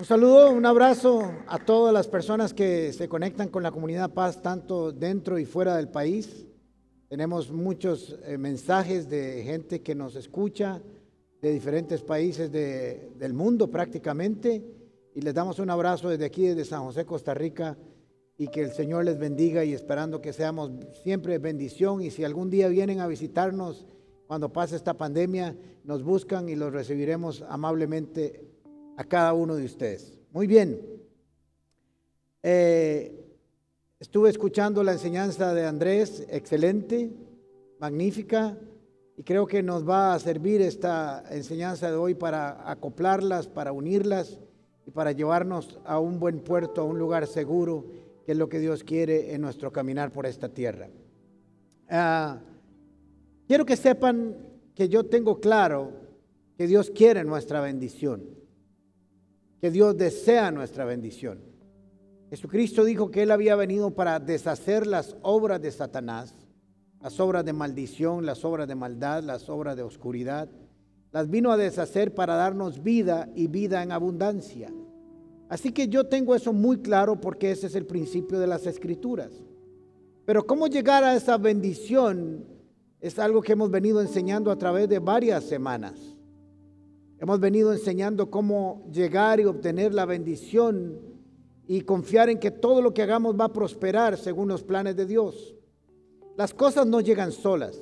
Un saludo, un abrazo a todas las personas que se conectan con la comunidad Paz, tanto dentro y fuera del país. Tenemos muchos eh, mensajes de gente que nos escucha de diferentes países del mundo prácticamente. Y les damos un abrazo desde aquí, desde San José, Costa Rica. Y que el Señor les bendiga y esperando que seamos siempre bendición. Y si algún día vienen a visitarnos cuando pase esta pandemia, nos buscan y los recibiremos amablemente a cada uno de ustedes. Muy bien. Eh, estuve escuchando la enseñanza de Andrés, excelente, magnífica, y creo que nos va a servir esta enseñanza de hoy para acoplarlas, para unirlas y para llevarnos a un buen puerto, a un lugar seguro, que es lo que Dios quiere en nuestro caminar por esta tierra. Ah, quiero que sepan que yo tengo claro que Dios quiere nuestra bendición que Dios desea nuestra bendición. Jesucristo dijo que Él había venido para deshacer las obras de Satanás, las obras de maldición, las obras de maldad, las obras de oscuridad. Las vino a deshacer para darnos vida y vida en abundancia. Así que yo tengo eso muy claro porque ese es el principio de las escrituras. Pero cómo llegar a esa bendición es algo que hemos venido enseñando a través de varias semanas. Hemos venido enseñando cómo llegar y obtener la bendición y confiar en que todo lo que hagamos va a prosperar según los planes de Dios. Las cosas no llegan solas.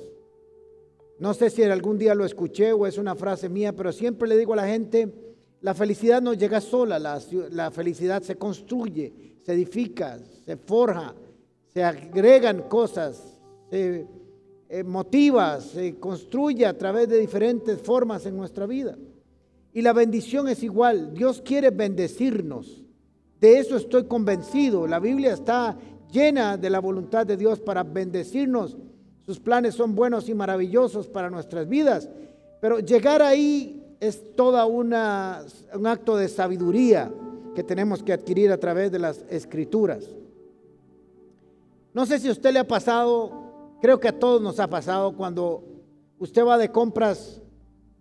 No sé si algún día lo escuché o es una frase mía, pero siempre le digo a la gente, la felicidad no llega sola, la, felicidad se construye, se edifica, se forja, se agregan cosas, se eh, motiva, se construye a través de diferentes formas en nuestra vida. Y la bendición es igual. Dios quiere bendecirnos. De eso estoy convencido. La Biblia está llena de la voluntad de Dios para bendecirnos. Sus planes son buenos y maravillosos para nuestras vidas. Pero llegar ahí es toda una un acto de sabiduría que tenemos que adquirir a través de las escrituras. No sé si a usted le ha pasado, creo que a todos nos ha pasado cuando usted va de compras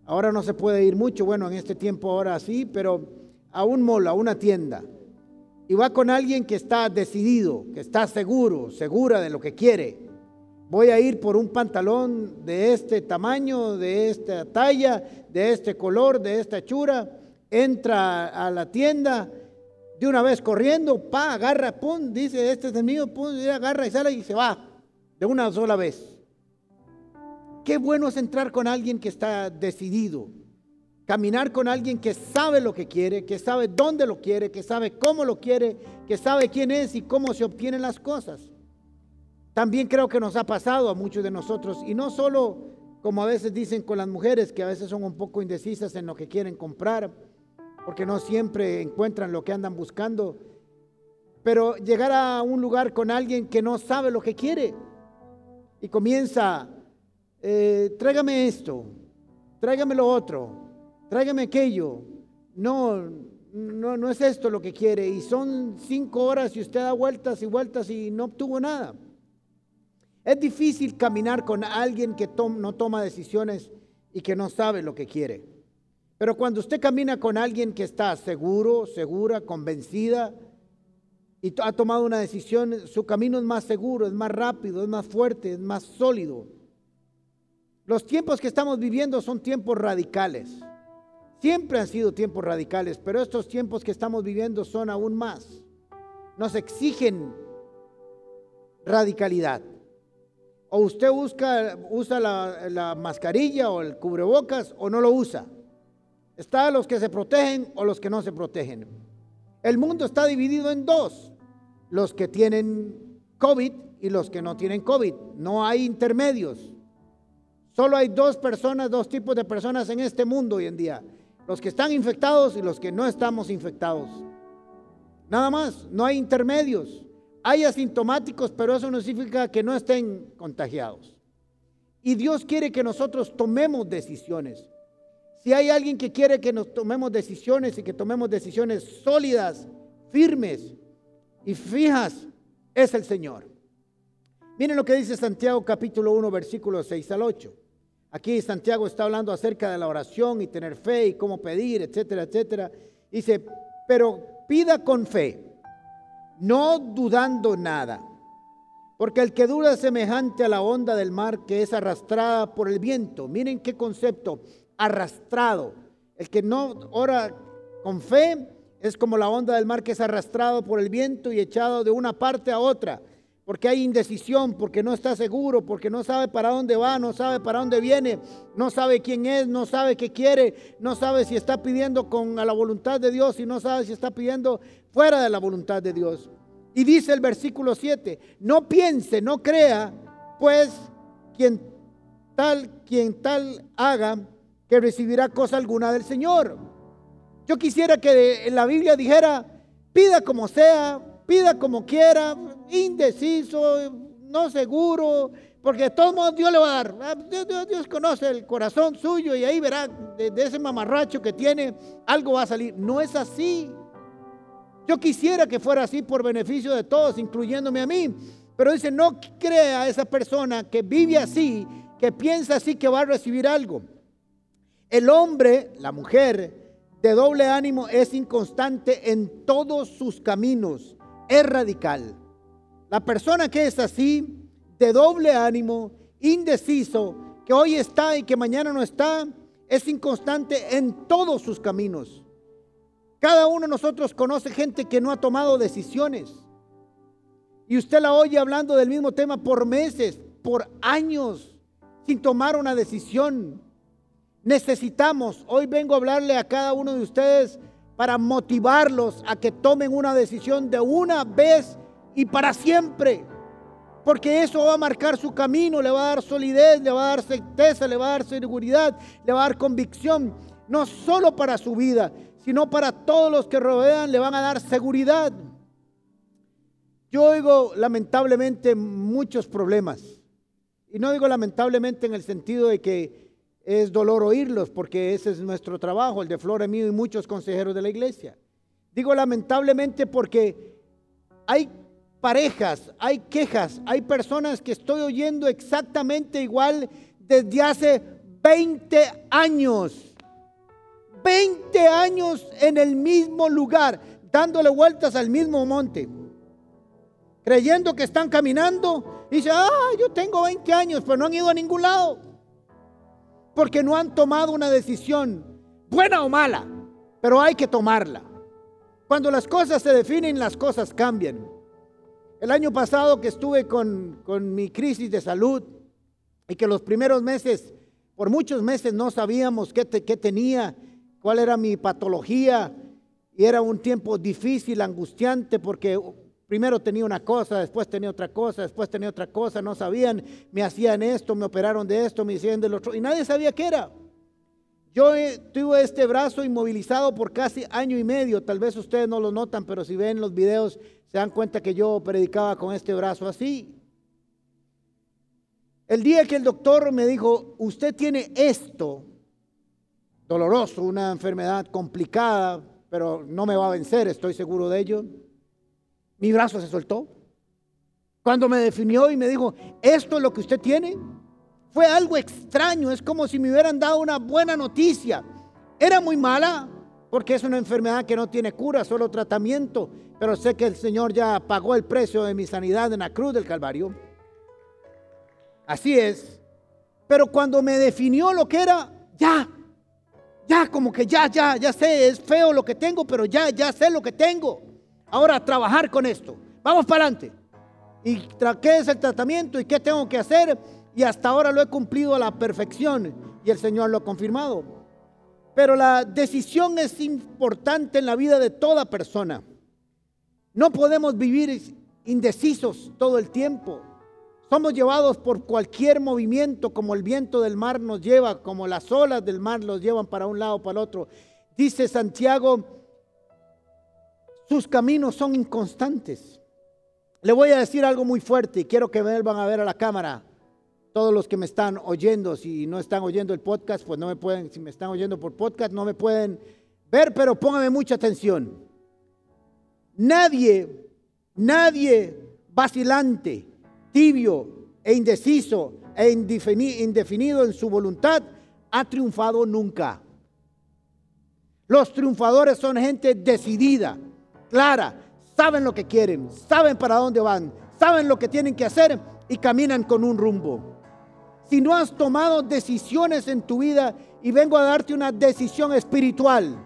Ahora no se puede ir mucho, bueno, en este tiempo ahora sí, pero a un mall, a una tienda. Y va con alguien que está decidido, que está seguro, segura de lo que quiere. Voy a ir por un pantalón de este tamaño, de esta talla, de este color, de esta hechura. Entra a la tienda de una vez corriendo, pa, agarra, pum, dice, este es el mío, pum, y agarra y sale y se va de una sola vez. Qué bueno es entrar con alguien que está decidido. Caminar con alguien que sabe lo que quiere, que sabe dónde lo quiere, que sabe cómo lo quiere, que sabe quién es y cómo se obtienen las cosas. También creo que nos ha pasado a muchos de nosotros, y no solo como a veces dicen con las mujeres, que a veces son un poco indecisas en lo que quieren comprar, porque no siempre encuentran lo que andan buscando, pero llegar a un lugar con alguien que no sabe lo que quiere y comienza eh, tráigame esto, tráigame lo otro, tráigame aquello. No, no, no es esto lo que quiere. Y son cinco horas y usted da vueltas y vueltas y no obtuvo nada. Es difícil caminar con alguien que no toma decisiones y que no sabe lo que quiere. Pero cuando usted camina con alguien que está seguro, segura, convencida y ha tomado una decisión, su camino es más seguro, es más rápido, es más fuerte, es más sólido. Los tiempos que estamos viviendo son tiempos radicales. Siempre han sido tiempos radicales, pero estos tiempos que estamos viviendo son aún más. Nos exigen radicalidad. O usted usa la, la mascarilla o el cubrebocas o no lo usa. Está los que se protegen o los que no se protegen. El mundo está dividido en dos. Los que tienen COVID y los que no tienen COVID. No hay intermedios. Solo hay dos personas, dos tipos de personas en este mundo hoy en día. Los que están infectados y los que no estamos infectados. Nada más, no hay intermedios. Hay asintomáticos, pero eso no significa que no estén contagiados. Y Dios quiere que nosotros tomemos decisiones. Si hay alguien que quiere que nos tomemos decisiones y que tomemos decisiones sólidas, firmes y fijas, es el Señor. Miren lo que dice Santiago capítulo 1, versículos 6 al 8. Aquí Santiago está hablando acerca de la oración y tener fe y cómo pedir, etcétera, etcétera. Dice, pero pida con fe, no dudando nada. Porque el que duda es semejante a la onda del mar que es arrastrada por el viento. Miren qué concepto, arrastrado. El que no ora con fe es como la onda del mar que es arrastrado por el viento y echado de una parte a otra. Porque hay indecisión, porque no está seguro, porque no sabe para dónde va, no sabe para dónde viene, no sabe quién es, no sabe qué quiere, no sabe si está pidiendo con a la voluntad de Dios y no sabe si está pidiendo fuera de la voluntad de Dios. Y dice el versículo 7, no piense, no crea, pues quien tal, quien tal haga, que recibirá cosa alguna del Señor. Yo quisiera que la Biblia dijera, pida como sea, pida como quiera, indeciso, no seguro, porque de todos modos Dios le va a dar. Ah, Dios, conoce el corazón suyo y ahí verá de ese mamarracho que tiene, algo va a salir. No es así. Yo quisiera que fuera así por beneficio de todos, incluyéndome a mí. Pero dice, no crea a esa persona que vive así, que piensa así que va a recibir algo. El hombre, la mujer, de doble ánimo es inconstante en todos sus caminos, es radical. La persona que es así, de doble ánimo, indeciso, que hoy está y que mañana no está, es inconstante en todos sus caminos. Cada uno de nosotros conoce gente que no ha tomado decisiones. Y usted la oye hablando del mismo tema por meses, por años, sin tomar una decisión. Necesitamos, hoy vengo a hablarle a cada uno de ustedes para motivarlos a que tomen una decisión de una vez y para siempre. Porque eso va a marcar su camino, le va a dar solidez, le va a dar certeza, le va a dar seguridad, le va a dar convicción, no solo para su vida, sino para todos los que rodean le van a dar seguridad. Yo oigo lamentablemente muchos problemas. Y no digo lamentablemente en el sentido de que es dolor oírlos, porque ese es nuestro trabajo, el de Flora mío y muchos consejeros de la iglesia. Digo lamentablemente porque hay parejas, hay quejas, hay personas que estoy oyendo exactamente igual desde hace 20 años. 20 años en el mismo lugar, dándole vueltas al mismo monte, creyendo que están caminando. Y dice, ah, yo tengo 20 años, pero no han ido a ningún lado. Porque no han tomado una decisión, buena o mala, pero hay que tomarla. Cuando las cosas se definen, las cosas cambian. El año pasado que estuve con, con mi crisis de salud y que los primeros meses, por muchos meses no sabíamos qué, qué tenía cuál era mi patología. Y era un tiempo difícil, angustiante, porque primero tenía una cosa, después tenía otra cosa, después tenía otra cosa, no sabían, me hacían esto, me operaron de esto, me hicieron del otro, y nadie sabía qué era. Yo tuve este brazo inmovilizado por casi año y medio, tal vez ustedes no lo notan, pero si ven los videos se dan cuenta que yo predicaba con este brazo así. El día que el doctor me dijo, usted tiene esto, doloroso, una enfermedad complicada, pero no me va a vencer, estoy seguro de ello. Mi brazo se soltó. Cuando me definió y me dijo, esto es lo que usted tiene, fue algo extraño, es como si me hubieran dado una buena noticia. Era muy mala, porque es una enfermedad que no tiene cura, solo tratamiento, pero sé que el Señor ya pagó el precio de mi sanidad en la cruz del Calvario. Así es. Pero cuando me definió lo que era, ya, ya como que ya, ya, ya sé, es feo lo que tengo, pero ya, ya sé lo que tengo. Ahora trabajar con esto. Vamos para adelante. ¿Y qué es el tratamiento y qué tengo que hacer? Y hasta ahora lo he cumplido a la perfección y el Señor lo ha confirmado. Pero la decisión es importante en la vida de toda persona. No podemos vivir indecisos todo el tiempo. Somos llevados por cualquier movimiento, como el viento del mar nos lleva, como las olas del mar los llevan para un lado para el otro. Dice Santiago, sus caminos son inconstantes. Le voy a decir algo muy fuerte y quiero que van a ver a la cámara. Todos los que me están oyendo, si no están oyendo el podcast, pues no me pueden, si me están oyendo por podcast, no me pueden ver, pero póngame mucha atención. Nadie, nadie vacilante, tibio e indeciso e indefinido en su voluntad, ha triunfado nunca. Los triunfadores son gente decidida, clara, saben lo que quieren, saben para dónde van, saben lo que tienen que hacer y caminan con un rumbo. Si no has tomado decisiones en tu vida y vengo a darte una decisión espiritual,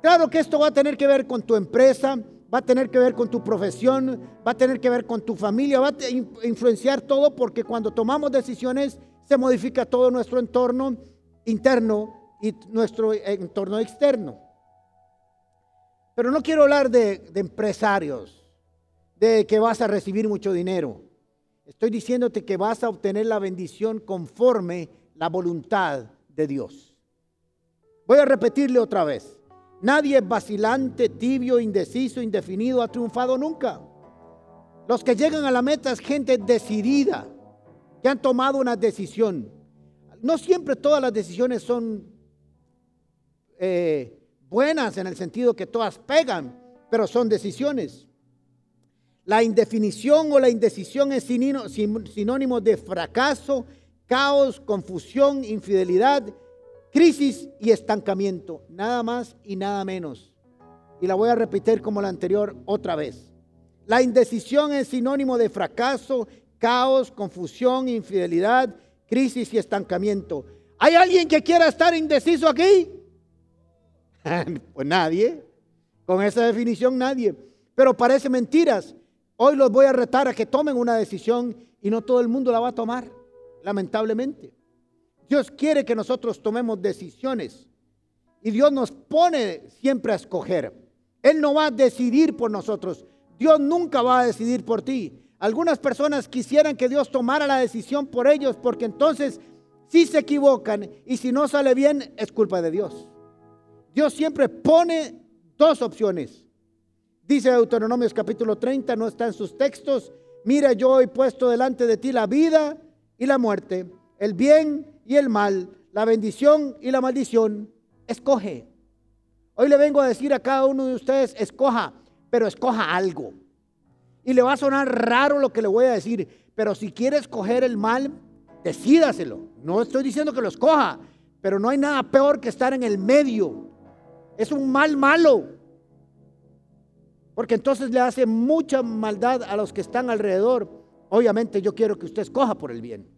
claro que esto va a tener que ver con tu empresa, va a tener que ver con tu profesión, va a tener que ver con tu familia, va a influenciar todo porque cuando tomamos decisiones se modifica todo nuestro entorno interno y nuestro entorno externo. Pero no quiero hablar de, empresarios, de que vas a recibir mucho dinero. Estoy diciéndote que vas a obtener la bendición conforme la voluntad de Dios. Voy a repetirle otra vez. Nadie vacilante, tibio, indeciso, indefinido ha triunfado nunca. Los que llegan a la meta es gente decidida, que han tomado una decisión. No siempre todas las decisiones son eh, buenas en el sentido que todas pegan, pero son decisiones. La indefinición o la indecisión es sinónimo de fracaso, caos, confusión, infidelidad, crisis y estancamiento. Nada más y nada menos. Y la voy a repetir como la anterior otra vez. La indecisión es sinónimo de fracaso, caos, confusión, infidelidad, crisis y estancamiento. ¿Hay alguien que quiera estar indeciso aquí? pues nadie. Con esa definición nadie. Pero parece mentiras. Hoy los voy a retar a que tomen una decisión y no todo el mundo la va a tomar, lamentablemente. Dios quiere que nosotros tomemos decisiones y Dios nos pone siempre a escoger. Él no va a decidir por nosotros. Dios nunca va a decidir por ti. Algunas personas quisieran que Dios tomara la decisión por ellos porque entonces si se equivocan y si no sale bien es culpa de Dios. Dios siempre pone dos opciones. Dice Deuteronomios capítulo 30, no está en sus textos. Mira, yo he puesto delante de ti la vida y la muerte, el bien y el mal, la bendición y la maldición. Escoge. Hoy le vengo a decir a cada uno de ustedes, escoja, pero escoja algo. Y le va a sonar raro lo que le voy a decir, pero si quiere escoger el mal, decídaselo. No estoy diciendo que lo escoja, pero no hay nada peor que estar en el medio. Es un mal malo. Porque entonces le hace mucha maldad a los que están alrededor. Obviamente yo quiero que usted escoja por el bien.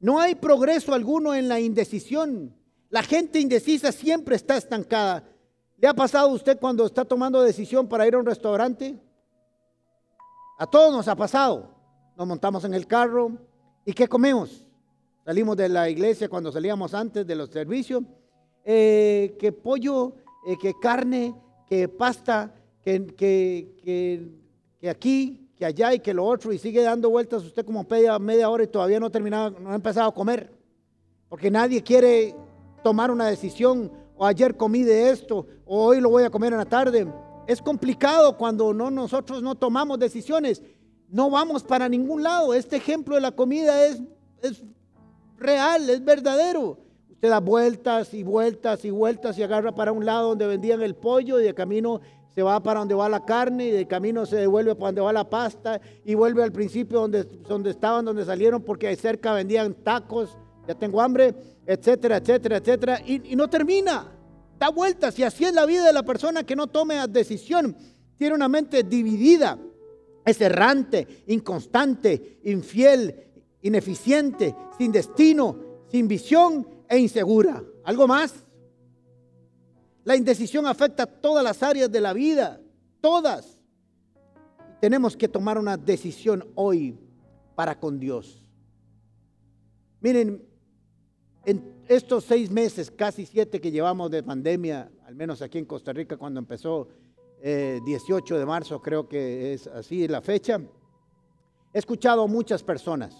No hay progreso alguno en la indecisión. La gente indecisa siempre está estancada. ¿Le ha pasado a usted cuando está tomando decisión para ir a un restaurante? A todos nos ha pasado. Nos montamos en el carro y ¿qué comemos? Salimos de la iglesia cuando salíamos antes de los servicios. Eh, que pollo, eh, que carne, que pasta, que, que, que, aquí, que allá y que lo otro. Y sigue dando vueltas usted como media, hora y todavía no ha terminado, no ha empezado a comer. Porque nadie quiere tomar una decisión. O ayer comí de esto, o hoy lo voy a comer en la tarde. Es complicado cuando no, nosotros no tomamos decisiones. No vamos para ningún lado. Este ejemplo de la comida es, es real, es verdadero. Usted da vueltas y vueltas y vueltas y agarra para un lado donde vendían el pollo y de camino se va para donde va la carne y de camino se devuelve para donde va la pasta y vuelve al principio donde, donde estaban, donde salieron porque cerca vendían tacos, ya tengo hambre, etcétera, etcétera, etcétera. Y, y no termina da vueltas y así es la vida de la persona que no tome decisión. Tiene una mente dividida, es errante, inconstante, infiel, ineficiente, sin destino, sin visión e insegura. ¿Algo más? La indecisión afecta todas las áreas de la vida, todas. Tenemos que tomar una decisión hoy para con Dios. Miren, en estos seis meses, casi siete que llevamos de pandemia, al menos aquí en Costa Rica cuando empezó 18 eh, de marzo, creo que es así la fecha, he escuchado a muchas personas,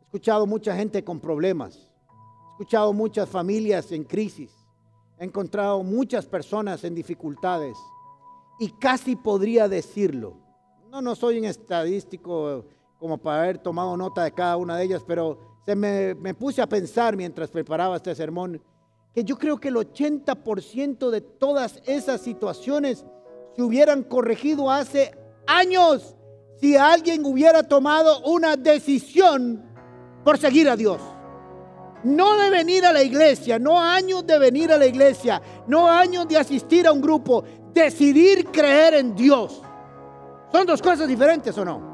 he escuchado mucha gente con problemas, escuchado muchas familias en crisis, he encontrado muchas personas en dificultades y casi podría decirlo. No, no soy un estadístico como para haber tomado nota de cada una de ellas, pero se me, puse a pensar mientras preparaba este sermón que yo creo que el 80% de todas esas situaciones se hubieran corregido hace años si alguien hubiera tomado una decisión por seguir a Dios. No de venir a la iglesia, no años de venir a la iglesia, no años de asistir a un grupo, decidir creer en Dios. ¿Son dos cosas diferentes o no?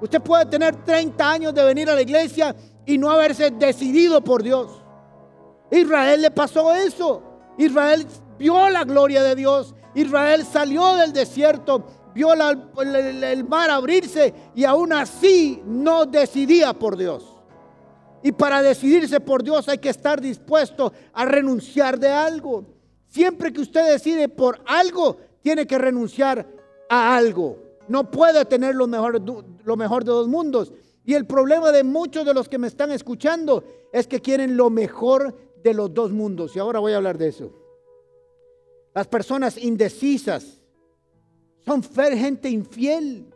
Usted puede tener 30 años de venir a la iglesia y no haberse decidido por Dios. Israel le pasó eso. Israel vio la gloria de Dios. Israel salió del desierto, vio el, mar abrirse y aún así no decidía por Dios. Y para decidirse por Dios hay que estar dispuesto a renunciar de algo. Siempre que usted decide por algo, tiene que renunciar a algo. No puede tener lo mejor, lo mejor de dos mundos. Y el problema de muchos de los que me están escuchando es que quieren lo mejor de los dos mundos. Y ahora voy a hablar de eso. Las personas indecisas son gente infiel.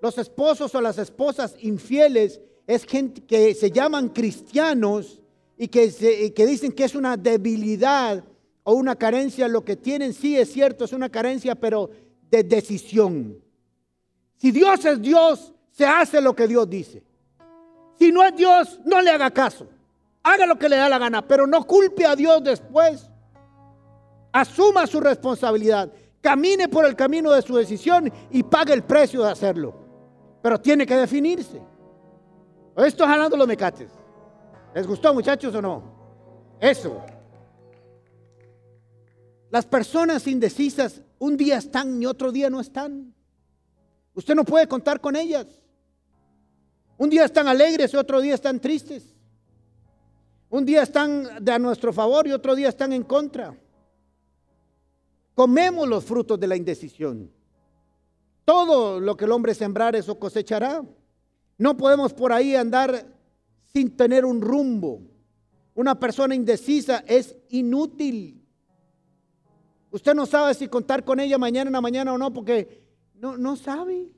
Los esposos o las esposas infieles es gente que se llaman cristianos y que, que dicen que es una debilidad o una carencia. Lo que tienen sí es cierto, es una carencia, pero de decisión. Si Dios es Dios, se hace lo que Dios dice. Si no es Dios, no le haga caso. Haga lo que le da la gana, pero no culpe a Dios después. Asuma su responsabilidad. Camine por el camino de su decisión y pague el precio de hacerlo. Pero tiene que definirse. Estoy hablando los mecates. ¿Les gustó, muchachos, o no? Eso. Las personas indecisas un día están y otro día no están. Usted no puede contar con ellas. Un día están alegres y otro día están tristes. Un día están de a nuestro favor y otro día están en contra. Comemos los frutos de la indecisión. Todo lo que el hombre sembrar, eso cosechará. No podemos por ahí andar sin tener un rumbo. Una persona indecisa es inútil. Usted no sabe si contar con ella mañana en la mañana o no, porque no, no sabe.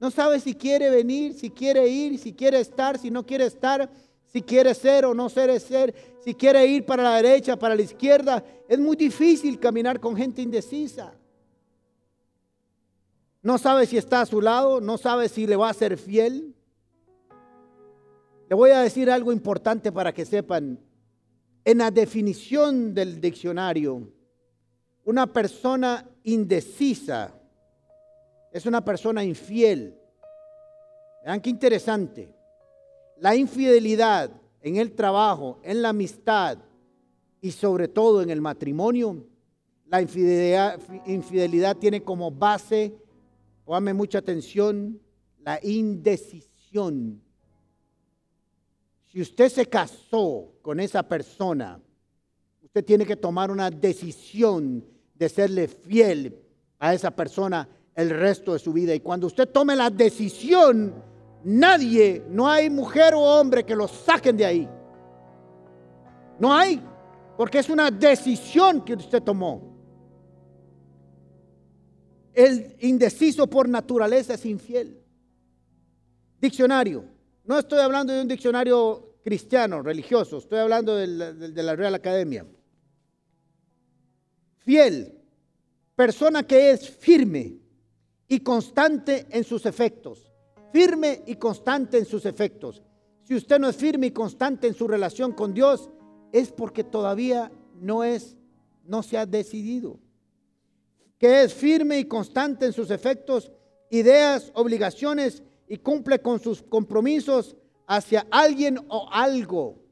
No sabe si quiere venir, si quiere ir, si quiere estar, si no quiere estar, si quiere ser o no ser, ser, si quiere ir para la derecha, para la izquierda. Es muy difícil caminar con gente indecisa. No sabe si está a su lado, no sabe si le va a ser fiel. Le voy a decir algo importante para que sepan. En la definición del diccionario, una persona indecisa es una persona infiel. Vean qué interesante. La infidelidad en el trabajo, en la amistad y sobre todo en el matrimonio, la infidelidad, infidelidad tiene como base, póngame mucha atención, la indecisión. Si usted se casó con esa persona, usted tiene que tomar una decisión de serle fiel a esa persona el resto de su vida. Y cuando usted tome la decisión, nadie, no hay mujer o hombre que lo saquen de ahí. No hay, porque es una decisión que usted tomó. El indeciso por naturaleza es infiel. Diccionario. No estoy hablando de un diccionario cristiano, religioso, estoy hablando de la Real Academia. Fiel, persona que es firme, y constante en sus efectos. Firme y constante en sus efectos. Si usted no es firme y constante en su relación con Dios, es porque todavía no es, no se ha decidido. Que es firme y constante en sus efectos, ideas, obligaciones y cumple con sus compromisos hacia alguien o algo.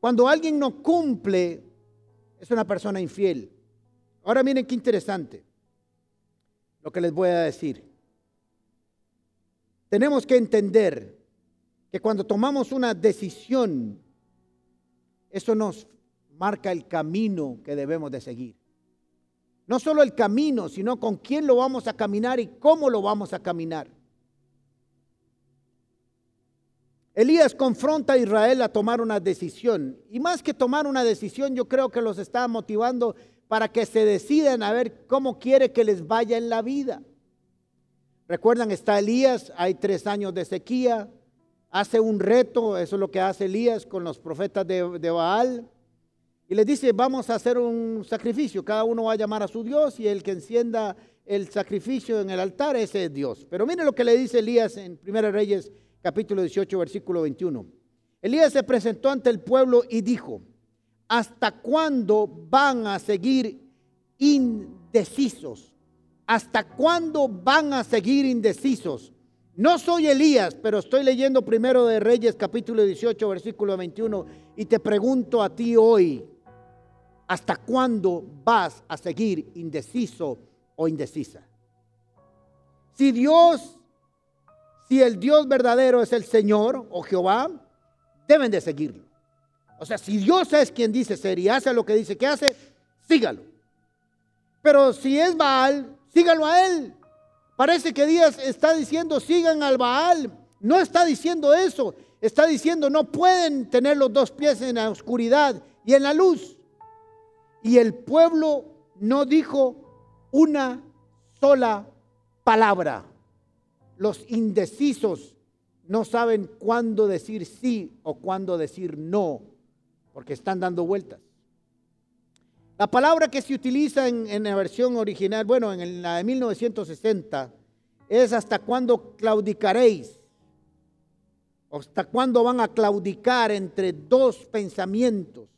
Cuando alguien no cumple, es una persona infiel. Ahora miren qué interesante lo que les voy a decir. Tenemos que entender que cuando tomamos una decisión, eso nos marca el camino que debemos de seguir. No solo el camino, sino con quién lo vamos a caminar y cómo lo vamos a caminar. Elías confronta a Israel a tomar una decisión. Y más que tomar una decisión, yo creo que los está motivando para que se decidan a ver cómo quiere que les vaya en la vida. Recuerdan, está Elías, hay tres años de sequía, hace un reto, eso es lo que hace Elías con los profetas de, Baal, y les dice, vamos a hacer un sacrificio, cada uno va a llamar a su Dios y el que encienda el sacrificio en el altar, ese es Dios. Pero miren lo que le dice Elías en 1 Reyes capítulo 18, versículo 21. Elías se presentó ante el pueblo y dijo, ¿hasta cuándo van a seguir indecisos? ¿Hasta cuándo van a seguir indecisos? No soy Elías, pero estoy leyendo primero de Reyes capítulo 18, versículo 21, y te pregunto a ti hoy, ¿hasta cuándo vas a seguir indeciso o indecisa? Si Dios, si el Dios verdadero es el Señor o Jehová, deben de seguirlo. O sea, si Dios es quien dice ser y hace lo que dice que hace, sígalo. Pero si es Baal, sígalo a él. Parece que Díaz está diciendo sigan al Baal. No está diciendo eso. Está diciendo no pueden tener los dos pies en la oscuridad y en la luz. Y el pueblo no dijo una sola palabra. Los indecisos no saben cuándo decir sí o cuándo decir no, porque están dando vueltas. La palabra que se utiliza en, la versión original, bueno, en la de 1960, es hasta cuándo claudicaréis. Hasta cuándo van a claudicar entre dos pensamientos.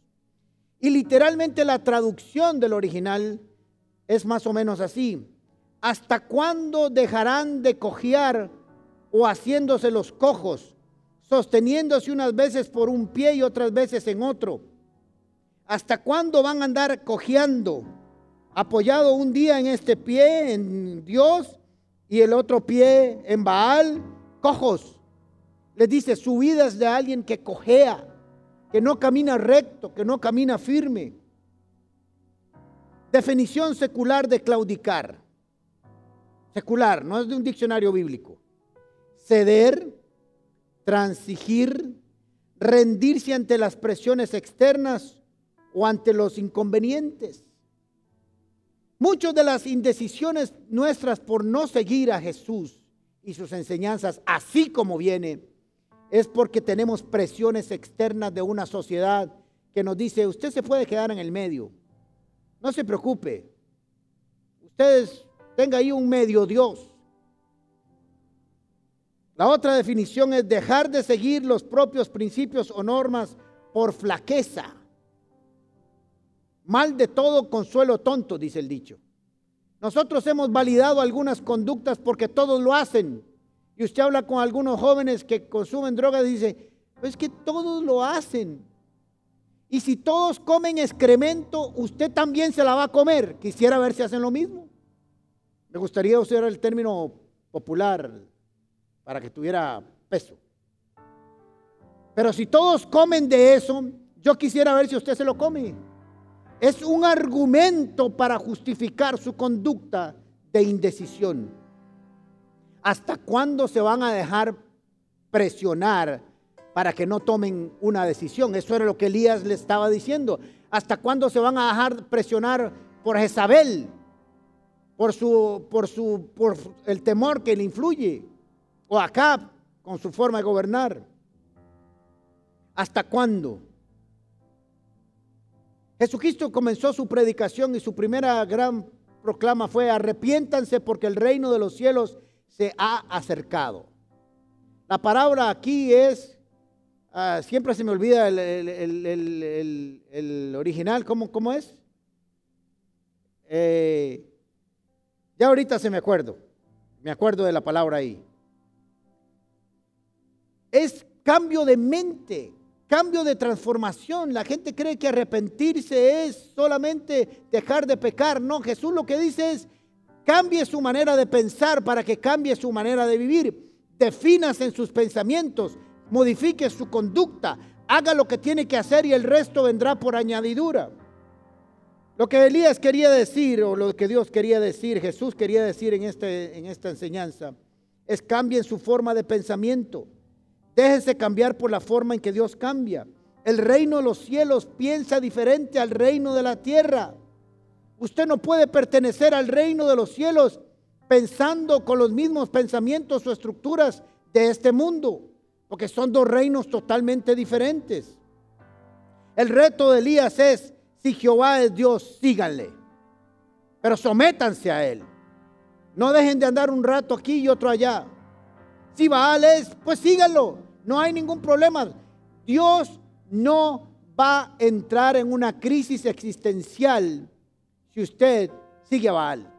Y literalmente la traducción del original es más o menos así. ¿Hasta cuándo dejarán de cojear o haciéndose los cojos, sosteniéndose unas veces por un pie y otras veces en otro? ¿Hasta cuándo van a andar cojeando, apoyado un día en este pie, en Dios, y el otro pie en Baal? Cojos. Les dice, su vida es de alguien que cojea, que no camina recto, que no camina firme. Definición secular de claudicar. Secular, no es de un diccionario bíblico. Ceder, transigir, rendirse ante las presiones externas o ante los inconvenientes. Muchas de las indecisiones nuestras por no seguir a Jesús y sus enseñanzas así como viene, es porque tenemos presiones externas de una sociedad que nos dice, usted se puede quedar en el medio, no se preocupe, ustedes tenga ahí un medio Dios. La otra definición es dejar de seguir los propios principios o normas por flaqueza. Mal de todo consuelo tonto, dice el dicho. Nosotros hemos validado algunas conductas porque todos lo hacen. Y usted habla con algunos jóvenes que consumen drogas y dice, pues es que todos lo hacen. Y si todos comen excremento, usted también se la va a comer. Quisiera ver si hacen lo mismo. Me gustaría usar el término popular para que tuviera peso. Pero si todos comen de eso, yo quisiera ver si usted se lo come es un argumento para justificar su conducta de indecisión. ¿Hasta cuándo se van a dejar presionar para que no tomen una decisión? Eso era lo que Elías le estaba diciendo. ¿Hasta cuándo se van a dejar presionar por Jezabel? Por, su, por, su, por el temor que le influye. O acá con su forma de gobernar. ¿Hasta cuándo? Jesucristo comenzó su predicación y su primera gran proclama fue arrepiéntanse porque el reino de los cielos se ha acercado. La palabra aquí es, ah, siempre se me olvida el, original, ¿cómo, cómo es? Eh, ya ahorita se me acuerdo, me acuerdo de la palabra ahí. Es cambio de mente cambio de transformación. La gente cree que arrepentirse es solamente dejar de pecar. No, Jesús lo que dice es, cambie su manera de pensar para que cambie su manera de vivir. Defínase en sus pensamientos, modifique su conducta, haga lo que tiene que hacer y el resto vendrá por añadidura. Lo que Elías quería decir, o lo que Dios quería decir, Jesús quería decir en, este, en esta enseñanza, es cambien su forma de pensamiento Déjense cambiar por la forma en que Dios cambia. El reino de los cielos piensa diferente al reino de la tierra. Usted no puede pertenecer al reino de los cielos pensando con los mismos pensamientos o estructuras de este mundo, porque son dos reinos totalmente diferentes. El reto de Elías es, si Jehová es Dios, síganle, pero sométanse a Él. No dejen de andar un rato aquí y otro allá. Si Baal es, pues síganlo. No hay ningún problema. Dios no va a entrar en una crisis existencial si usted sigue a Baal.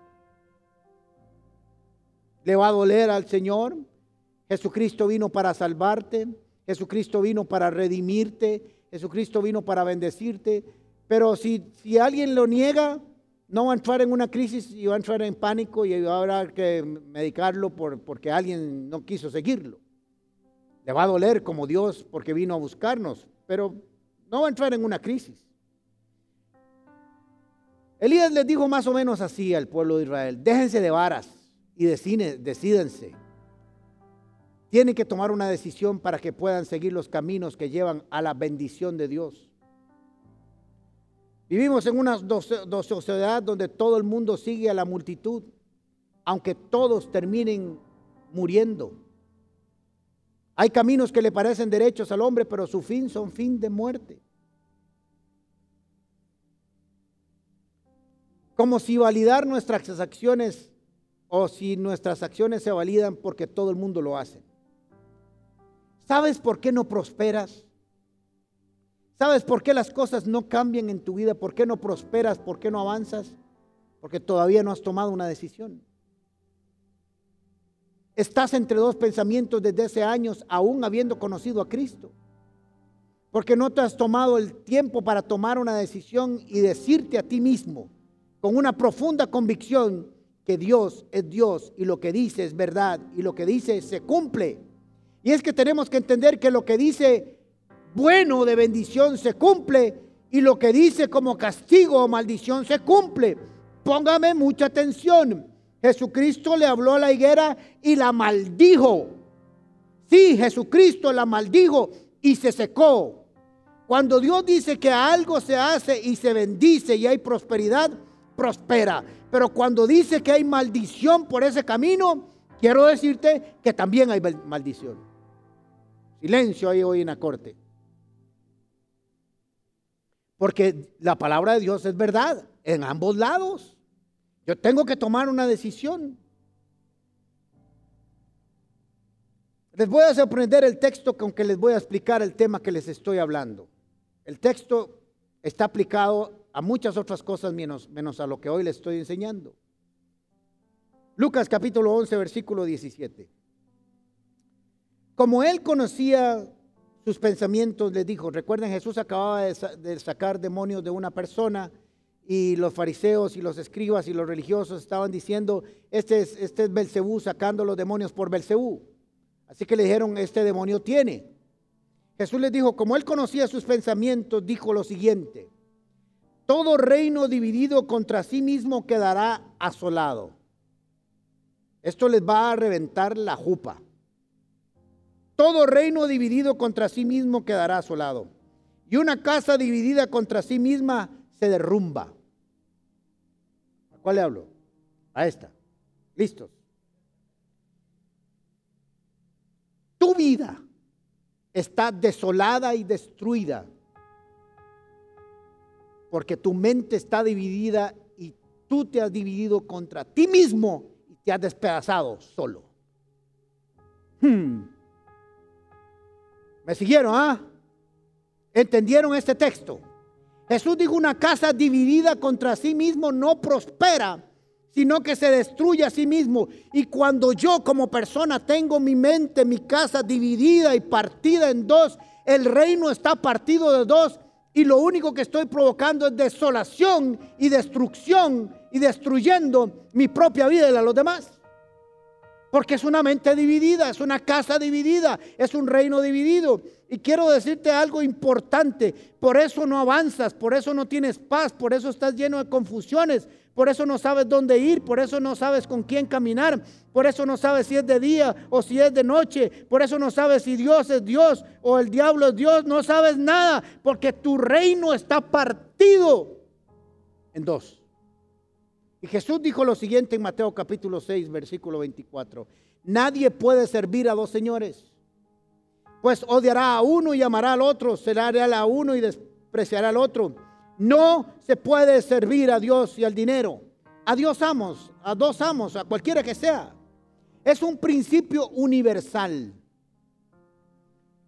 ¿Le va a doler al Señor? Jesucristo vino para salvarte, Jesucristo vino para redimirte, Jesucristo vino para bendecirte, pero si, si alguien lo niega, no va a entrar en una crisis y va a entrar en pánico y haber que medicarlo por, porque alguien no quiso seguirlo. Le va a doler como Dios porque vino a buscarnos, pero no va a entrar en una crisis. Elías les dijo más o menos así al pueblo de Israel, déjense de varas y decídense. Tienen que tomar una decisión para que puedan seguir los caminos que llevan a la bendición de Dios. Vivimos en una sociedad donde todo el mundo sigue a la multitud, aunque todos terminen muriendo. Hay caminos que le parecen derechos al hombre, pero su fin son fin de muerte. Como si validar nuestras acciones o si nuestras acciones se validan porque todo el mundo lo hace. ¿Sabes por qué no prosperas? ¿Sabes por qué las cosas no cambian en tu vida? ¿Por qué no prosperas? ¿Por qué no avanzas? Porque todavía no has tomado una decisión. Estás entre dos pensamientos desde hace años, aún habiendo conocido a Cristo. Porque no te has tomado el tiempo para tomar una decisión y decirte a ti mismo, con una profunda convicción, que Dios es Dios y lo que dice es verdad y lo que dice se cumple. Y es que tenemos que entender que lo que dice bueno de bendición se cumple y lo que dice como castigo o maldición se cumple. Póngame mucha atención. Jesucristo le habló a la higuera y la maldijo. Sí, Jesucristo la maldijo y se secó. Cuando Dios dice que algo se hace y se bendice y hay prosperidad, prospera. Pero cuando dice que hay maldición por ese camino, quiero decirte que también hay maldición. Silencio ahí hoy en la corte. Porque la palabra de Dios es verdad en ambos lados. Yo tengo que tomar una decisión. Les voy a sorprender el texto con que les voy a explicar el tema que les estoy hablando. El texto está aplicado a muchas otras cosas menos, menos a lo que hoy les estoy enseñando. Lucas capítulo 11, versículo 17. Como él conocía sus pensamientos, les dijo, recuerden, Jesús acababa de sacar demonios de una persona y los fariseos y los escribas y los religiosos estaban diciendo, este es, este es Belcebú sacando los demonios por Belcebú. Así que le dijeron, este demonio tiene. Jesús les dijo, como él conocía sus pensamientos, dijo lo siguiente, todo reino dividido contra sí mismo quedará asolado. Esto les va a reventar la jupa. Todo reino dividido contra sí mismo quedará asolado. Y una casa dividida contra sí misma se derrumba. ¿A cuál le hablo? A esta. ¿Listos? Tu vida está desolada y destruida porque tu mente está dividida y tú te has dividido contra ti mismo y te has despedazado solo. Hmm. ¿Me siguieron? Ah? ¿Entendieron este texto? Jesús dijo, una casa dividida contra sí mismo no prospera, sino que se destruye a sí mismo. Y cuando yo como persona tengo mi mente, mi casa dividida y partida en dos, el reino está partido de dos y lo único que estoy provocando es desolación y destrucción y destruyendo mi propia vida y la de los demás. Porque es una mente dividida, es una casa dividida, es un reino dividido. Y quiero decirte algo importante, por eso no avanzas, por eso no tienes paz, por eso estás lleno de confusiones, por eso no sabes dónde ir, por eso no sabes con quién caminar, por eso no sabes si es de día o si es de noche, por eso no sabes si Dios es Dios o el diablo es Dios, no sabes nada, porque tu reino está partido en dos. Y Jesús dijo lo siguiente en Mateo capítulo 6, versículo 24. Nadie puede servir a dos señores, pues odiará a uno y amará al otro, será leal a uno y despreciará al otro. No se puede servir a Dios y al dinero. A Dios amos, a dos amos, a cualquiera que sea. Es un principio universal.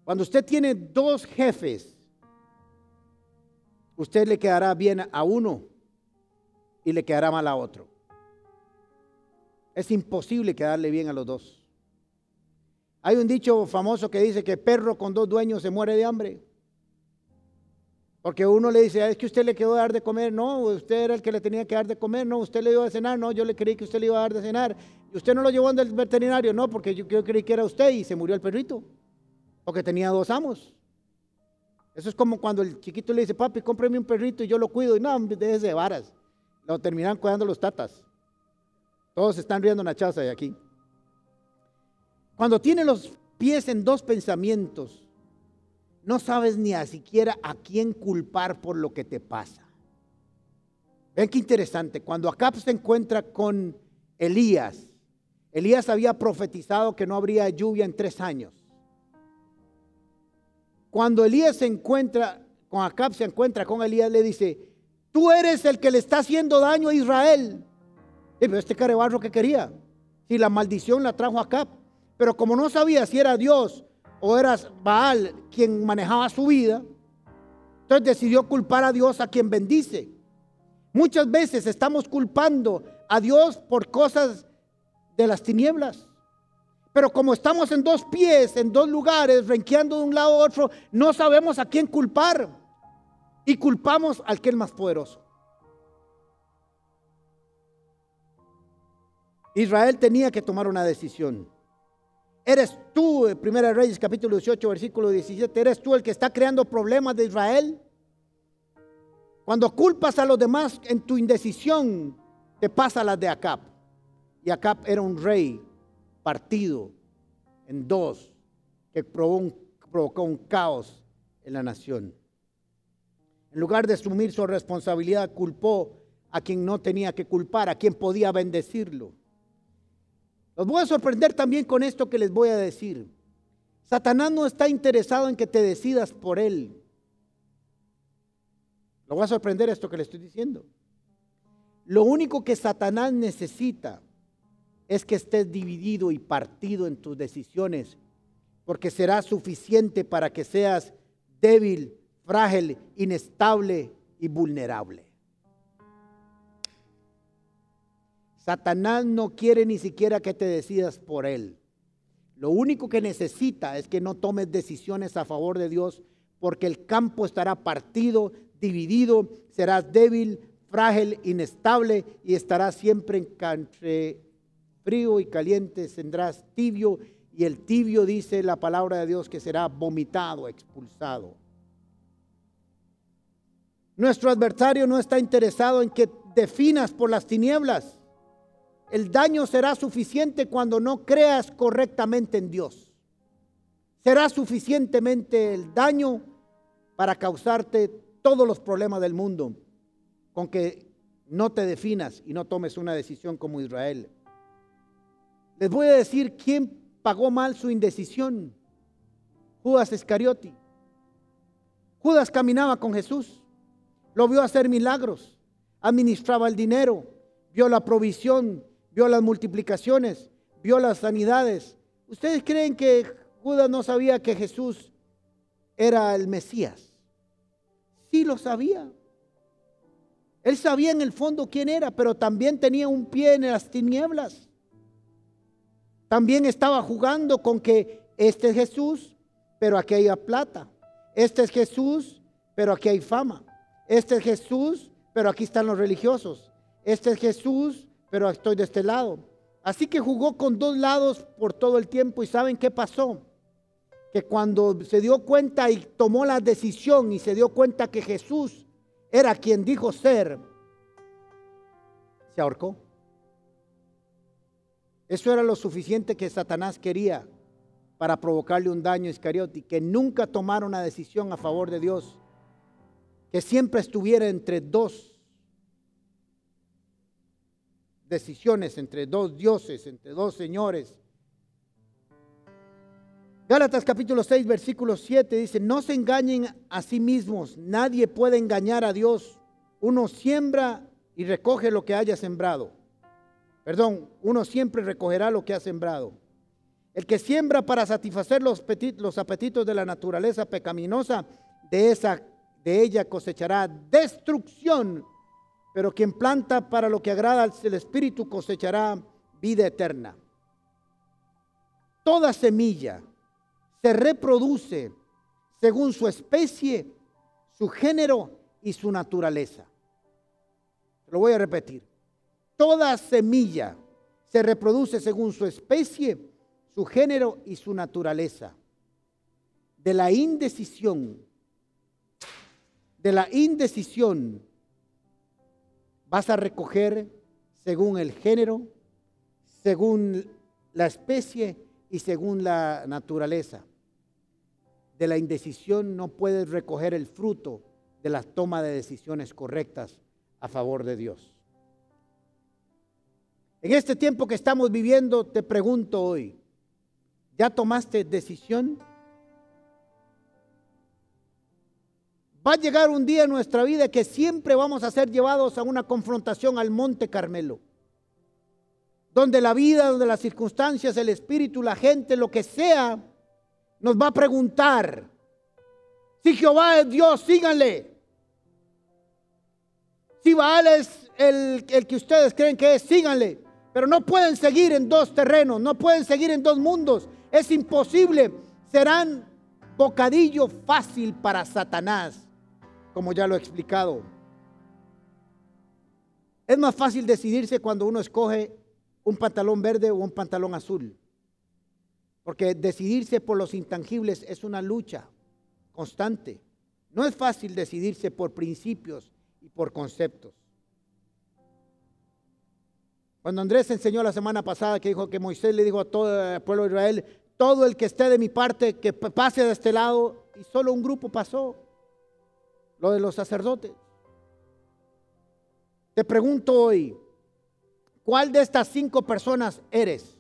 Cuando usted tiene dos jefes, usted le quedará bien a uno y le quedará mal a otro. Es imposible quedarle bien a los dos. Hay un dicho famoso que dice que perro con dos dueños se muere de hambre. Porque uno le dice, es que usted le quedó dar de comer. No, usted era el que le tenía que dar de comer. No, usted le dio de cenar. No, yo le creí que usted le iba a dar de cenar. Y usted no lo llevó al veterinario. No, porque yo, yo creí que era usted y se murió el perrito. Porque tenía dos amos. Eso es como cuando el chiquito le dice, papi, cómpreme un perrito y yo lo cuido. Y no, déjese de varas. Lo terminan cuidando los tatas. Todos están riendo una chaza de aquí. Cuando tiene los pies en dos pensamientos, no sabes ni a siquiera a quién culpar por lo que te pasa. Ven qué interesante. Cuando Acab se encuentra con Elías, Elías había profetizado que no habría lluvia en tres años. Cuando Elías se encuentra con Acab, se encuentra con Elías, le dice, tú eres el que le está haciendo daño a Israel. Y este carebarro que quería, si la maldición la trajo Acab. Pero como no sabía si era Dios o era Baal quien manejaba su vida, entonces decidió culpar a Dios a quien bendice. Muchas veces estamos culpando a Dios por cosas de las tinieblas. Pero como estamos en dos pies, en dos lugares, renqueando de un lado a otro, no sabemos a quién culpar. Y culpamos al que es más poderoso. Israel tenía que tomar una decisión. Eres tú, Primera Reyes capítulo 18, versículo 17, eres tú el que está creando problemas de Israel. Cuando culpas a los demás en tu indecisión, te pasa las de Acab. Y Acab era un rey partido en dos que provocó un caos en la nación. En lugar de asumir su responsabilidad, culpó a quien no tenía que culpar, a quien podía bendecirlo. Los voy a sorprender también con esto que les voy a decir. Satanás no está interesado en que te decidas por él. Lo voy a sorprender esto que le estoy diciendo. Lo único que Satanás necesita es que estés dividido y partido en tus decisiones, porque será suficiente para que seas débil, frágil, inestable y vulnerable. Satanás no quiere ni siquiera que te decidas por él. Lo único que necesita es que no tomes decisiones a favor de Dios, porque el campo estará partido, dividido, serás débil, frágil, inestable y estarás siempre entre frío y caliente, tendrás tibio y el tibio dice la palabra de Dios que será vomitado, expulsado. Nuestro adversario no está interesado en que definas por las tinieblas. El daño será suficiente cuando no creas correctamente en Dios. Será suficientemente el daño para causarte todos los problemas del mundo con que no te definas y no tomes una decisión como Israel. Les voy a decir quién pagó mal su indecisión. Judas Iscariote. Judas caminaba con Jesús, lo vio hacer milagros, administraba el dinero, vio la provisión, vio las multiplicaciones, vio las sanidades. ¿Ustedes creen que Judas no sabía que Jesús era el Mesías? Sí lo sabía. Él sabía en el fondo quién era, pero también tenía un pie en las tinieblas. También estaba jugando con que este es Jesús, pero aquí hay plata. Este es Jesús, pero aquí hay fama. Este es Jesús, pero aquí están los religiosos. Este es Jesús, pero estoy de este lado. Así que jugó con dos lados por todo el tiempo y ¿saben qué pasó? Que cuando se dio cuenta y tomó la decisión y se dio cuenta que Jesús era quien dijo ser, se ahorcó. Eso era lo suficiente que Satanás quería para provocarle un daño a Iscariote, que nunca tomara una decisión a favor de Dios, que siempre estuviera entre dos decisiones entre dos dioses, entre dos señores. Gálatas capítulo 6, versículo 7 dice, no se engañen a sí mismos, nadie puede engañar a Dios. Uno siembra y recoge lo que haya sembrado. Perdón, uno siempre recogerá lo que ha sembrado. El que siembra para satisfacer los, los apetitos de la naturaleza pecaminosa, de, esa, de ella cosechará destrucción. Pero quien planta para lo que agrada al Espíritu cosechará vida eterna. Toda semilla se reproduce según su especie, su género y su naturaleza. Lo voy a repetir. Toda semilla se reproduce según su especie, su género y su naturaleza. De la indecisión, de la indecisión, vas a recoger según el género, según la especie y según la naturaleza. De la indecisión no puedes recoger el fruto de la toma de decisiones correctas a favor de Dios. En este tiempo que estamos viviendo, te pregunto hoy, ¿ya tomaste decisión? Va a llegar un día en nuestra vida que siempre vamos a ser llevados a una confrontación al Monte Carmelo, donde la vida, donde las circunstancias, el espíritu, la gente, lo que sea, nos va a preguntar, si Jehová es Dios, síganle. Si Baal es el, el que ustedes creen que es, síganle. Pero no pueden seguir en dos terrenos, no pueden seguir en dos mundos. Es imposible. Serán bocadillo fácil para Satanás, como ya lo he explicado. Es más fácil decidirse cuando uno escoge un pantalón verde o un pantalón azul. Porque decidirse por los intangibles es una lucha constante. No es fácil decidirse por principios y por conceptos. Cuando Andrés enseñó la semana pasada que dijo que Moisés le dijo a todo el pueblo de Israel, todo el que esté de mi parte, que pase de este lado, y solo un grupo pasó, lo de los sacerdotes. Te pregunto hoy, ¿cuál de estas cinco personas eres?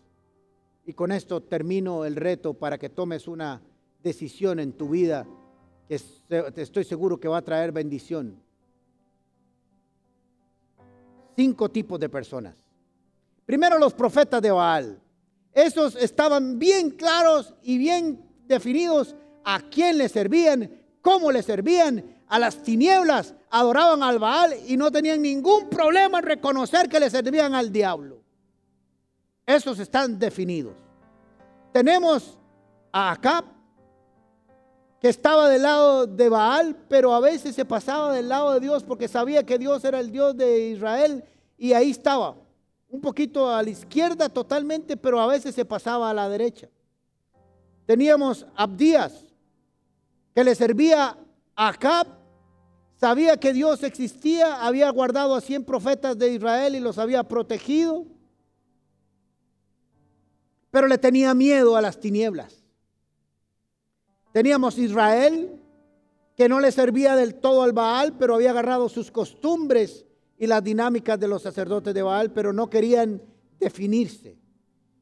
Y con esto termino el reto para que tomes una decisión en tu vida que estoy seguro que va a traer bendición. Cinco tipos de personas. Primero los profetas de Baal. Esos estaban bien claros y bien definidos a quién le servían, cómo le servían, a las tinieblas, adoraban al Baal y no tenían ningún problema en reconocer que le servían al diablo. Esos están definidos. Tenemos a Acab, que estaba del lado de Baal, pero a veces se pasaba del lado de Dios porque sabía que Dios era el Dios de Israel y ahí estaba un poquito a la izquierda totalmente, pero a veces se pasaba a la derecha. Teníamos Abdías, que le servía a Acab, sabía que Dios existía, había guardado a 100 profetas de Israel y los había protegido, pero le tenía miedo a las tinieblas. Teníamos Israel, que no le servía del todo al Baal, pero había agarrado sus costumbres y las dinámicas de los sacerdotes de Baal, pero no querían definirse.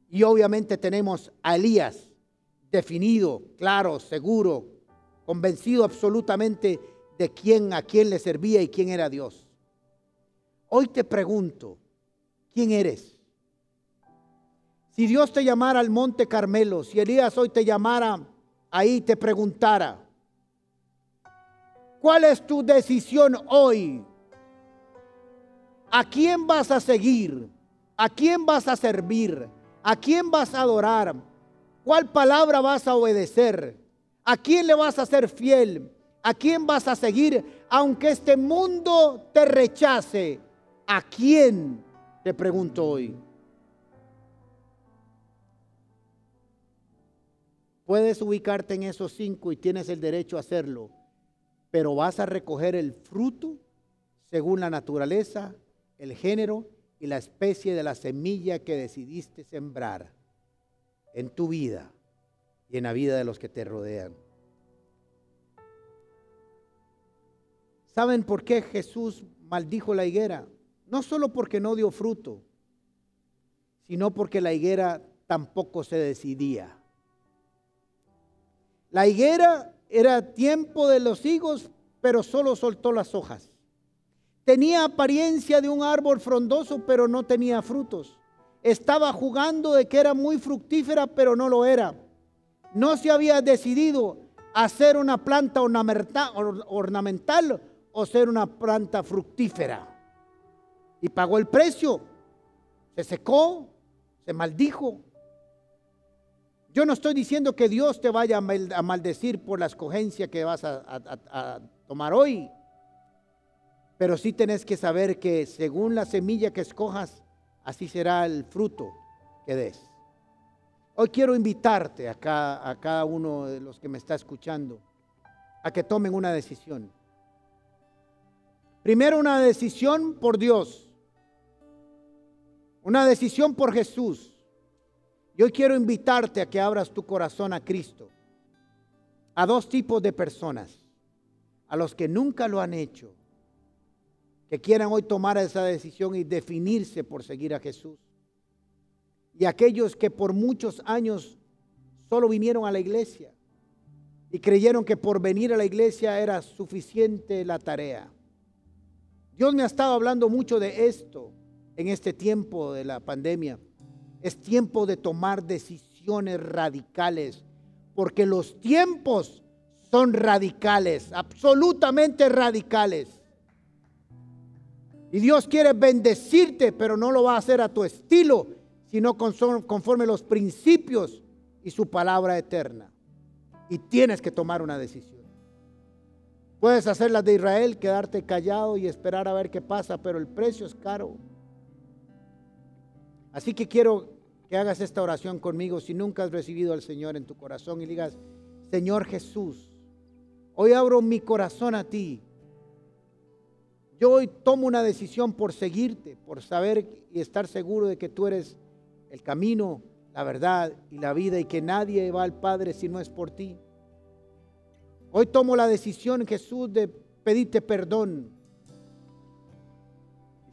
Y obviamente tenemos a Elías, definido, claro, seguro, convencido absolutamente de quién, a quién le servía y quién era Dios. Hoy te pregunto, ¿quién eres? Si Dios te llamara al monte Carmelo, si Elías hoy te llamara ahí, te preguntara, ¿cuál es tu decisión hoy? ¿A quién vas a seguir? ¿A quién vas a servir? ¿A quién vas a adorar? ¿Cuál palabra vas a obedecer? ¿A quién le vas a ser fiel? ¿A quién vas a seguir? Aunque este mundo te rechace, ¿a quién? Te pregunto hoy. Puedes ubicarte en esos cinco y tienes el derecho a hacerlo, pero vas a recoger el fruto según la naturaleza el género y la especie de la semilla que decidiste sembrar en tu vida y en la vida de los que te rodean. ¿Saben por qué Jesús maldijo la higuera? No solo porque no dio fruto, sino porque la higuera tampoco se decidía. La higuera era tiempo de los higos, pero solo soltó las hojas. Tenía apariencia de un árbol frondoso, pero no tenía frutos. estaba jugando de que era muy fructífera, pero no lo era. No se había decidido hacer una planta ornamental o ser una planta fructífera. Y pagó el precio. Se secó, se maldijo. Yo no estoy diciendo que Dios te vaya a maldecir por la escogencia que vas a, tomar hoy. Pero sí tenés que saber que según la semilla que escojas, así será el fruto que des. Hoy quiero invitarte a cada, a cada uno de los que me está escuchando a que tomen una decisión. Primero una decisión por Dios, una decisión por Jesús. Y hoy quiero invitarte a que abras tu corazón a Cristo, a dos tipos de personas, a los que nunca lo han hecho, que quieran hoy tomar esa decisión y definirse por seguir a Jesús y aquellos que por muchos años solo vinieron a la iglesia y creyeron que por venir a la iglesia era suficiente la tarea. Dios me ha estado hablando mucho de esto en este tiempo de la pandemia. Es tiempo de tomar decisiones radicales, porque los tiempos son radicales, absolutamente radicales. Y Dios quiere bendecirte, pero no lo va a hacer a tu estilo, sino conforme los principios y su palabra eterna. Y tienes que tomar una decisión. Puedes hacer la de Israel, quedarte callado y esperar a ver qué pasa, pero el precio es caro. Así que quiero que hagas esta oración conmigo si nunca has recibido al Señor en tu corazón y digas, Señor Jesús, hoy abro mi corazón a ti. Yo hoy tomo una decisión por seguirte, por saber y estar seguro de que tú eres el camino, la verdad y la vida y que nadie va al Padre si no es por ti. Hoy tomo la decisión, Jesús, de pedirte perdón,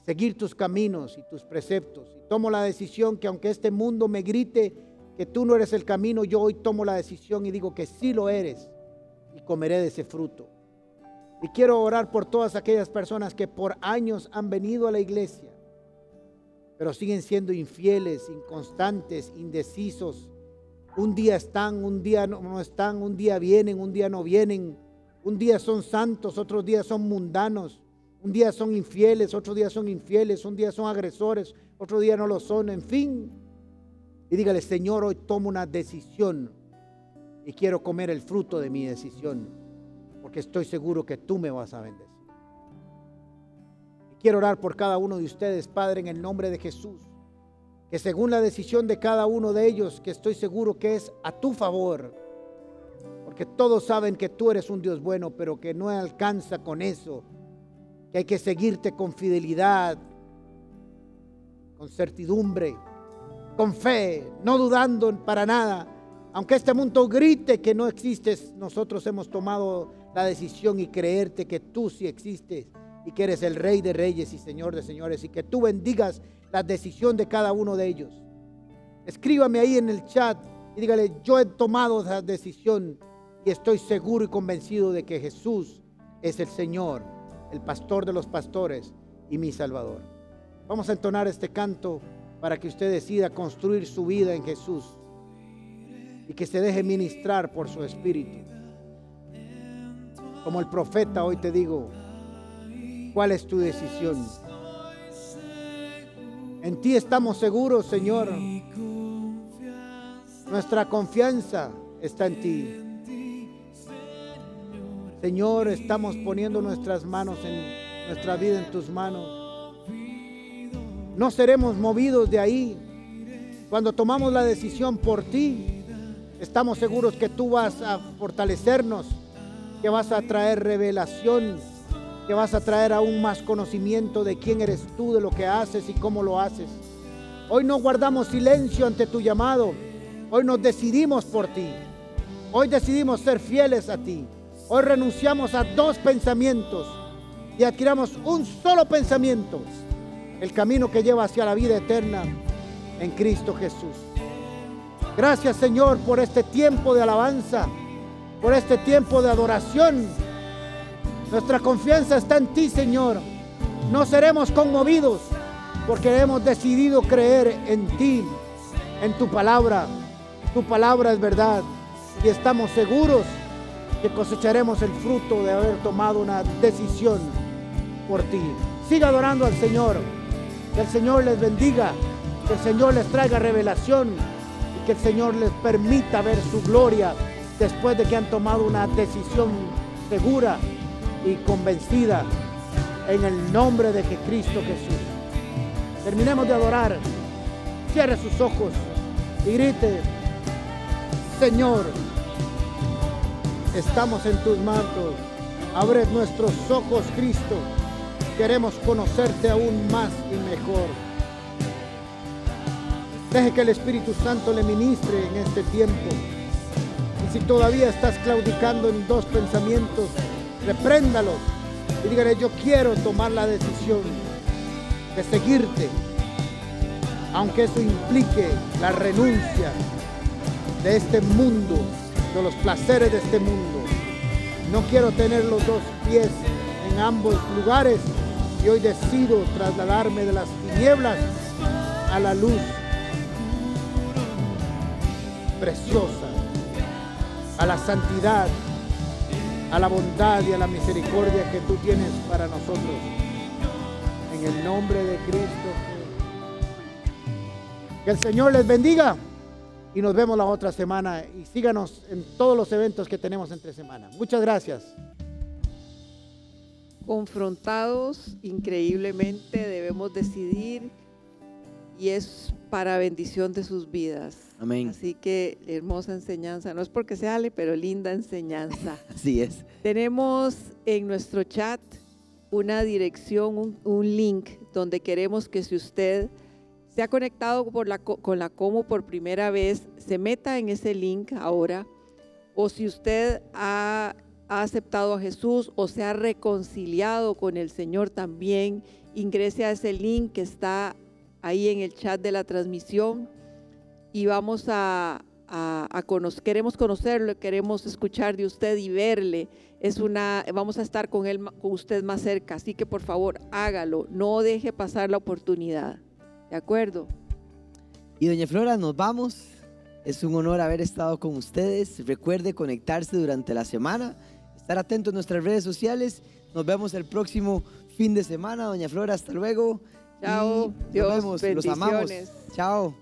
seguir tus caminos y tus preceptos. Y tomo la decisión que aunque este mundo me grite que tú no eres el camino, yo hoy tomo la decisión y digo que sí lo eres y comeré de ese fruto. Y quiero orar por todas aquellas personas que por años han venido a la iglesia pero siguen siendo infieles, inconstantes, indecisos. Un día están, un día no, están, un día vienen, un día no vienen. Un día son santos, otros días son mundanos. Un día son infieles, otro día son infieles, un día son agresores, otro día no lo son, en fin. Y dígale, Señor, hoy tomo una decisión y quiero comer el fruto de mi decisión, porque estoy seguro que tú me vas a vender. Quiero orar por cada uno de ustedes, Padre, en el nombre de Jesús. Que según la decisión de cada uno de ellos, que estoy seguro que es a tu favor, porque todos saben que tú eres un Dios bueno, pero que no alcanza con eso, que hay que seguirte con fidelidad, con certidumbre, con fe, no dudando para nada. Aunque este mundo grite que no existes, nosotros hemos tomado la decisión y creerte que tú sí existes y que eres el Rey de Reyes y Señor de Señores y que tú bendigas la decisión de cada uno de ellos. Escríbame ahí en el chat y dígale, yo he tomado esa decisión y estoy seguro y convencido de que Jesús es el Señor, el pastor de los pastores y mi Salvador. Vamos a entonar este canto para que usted decida construir su vida en Jesús y que se deje ministrar por su espíritu. Como el profeta hoy te digo, ¿Cuál es tu decisión? En ti estamos seguros, Señor. Nuestra confianza está en ti. Señor, estamos poniendo nuestras manos en nuestra vida en tus manos. No seremos movidos de ahí. Cuando tomamos la decisión por ti, estamos seguros que tú vas a fortalecernos, que vas a traer revelación que vas a traer aún más conocimiento de quién eres tú, de lo que haces y cómo lo haces. Hoy no guardamos silencio ante tu llamado. Hoy nos decidimos por ti. Hoy decidimos ser fieles a ti. Hoy renunciamos a dos pensamientos y adquiramos un solo pensamiento. El camino que lleva hacia la vida eterna en Cristo Jesús. Gracias Señor por este tiempo de alabanza, por este tiempo de adoración nuestra confianza está en ti, Señor. No seremos conmovidos, porque hemos decidido creer en ti, en tu palabra. Tu palabra es verdad y estamos seguros que cosecharemos el fruto de haber tomado una decisión por ti. Siga adorando al Señor. Que el Señor les bendiga. Que el Señor les traiga revelación. Y que el Señor les permita ver su gloria después de que han tomado una decisión segura y convencida en el nombre de Cristo Jesús. Terminemos de adorar. Cierre sus ojos y grite, Señor, estamos en tus manos. Abre nuestros ojos, Cristo. Queremos conocerte aún más y mejor. Deje que el Espíritu Santo le ministre en este tiempo. Y si todavía estás claudicando en dos pensamientos, repréndalos y dígale, yo quiero tomar la decisión de seguirte, aunque eso implique la renuncia de este mundo, de los placeres de este mundo. No quiero tener los dos pies en ambos lugares y hoy decido trasladarme de las tinieblas a la luz preciosa, a la santidad, a la bondad y a la misericordia que tú tienes para nosotros. En el nombre de Cristo. Que el Señor les bendiga y nos vemos la otra semana y síganos en todos los eventos que tenemos entre semana. Muchas gracias. Confrontados increíblemente debemos decidir y es para bendición de sus vidas. Amén. Así que hermosa enseñanza, no es porque sea Ale, pero linda enseñanza. Así es. Tenemos en nuestro chat una dirección, un, un link donde queremos que si usted se ha conectado por la, con la Como por primera vez, se meta en ese link ahora. O si usted ha, ha aceptado a Jesús o se ha reconciliado con el Señor también, ingrese a ese link que está ahí en el chat de la transmisión y vamos a, a, queremos conocerlo, queremos escuchar de usted y verle. Es una, vamos a estar con él, con usted más cerca, así que por favor hágalo, no deje pasar la oportunidad. ¿De acuerdo? Y doña Flora, nos vamos. Es un honor haber estado con ustedes. Recuerde conectarse durante la semana, estar atento a nuestras redes sociales. Nos vemos el próximo fin de semana. Doña Flora, hasta luego. Chao. Dios, nos vemos. Los amamos. bendiciones. Chao.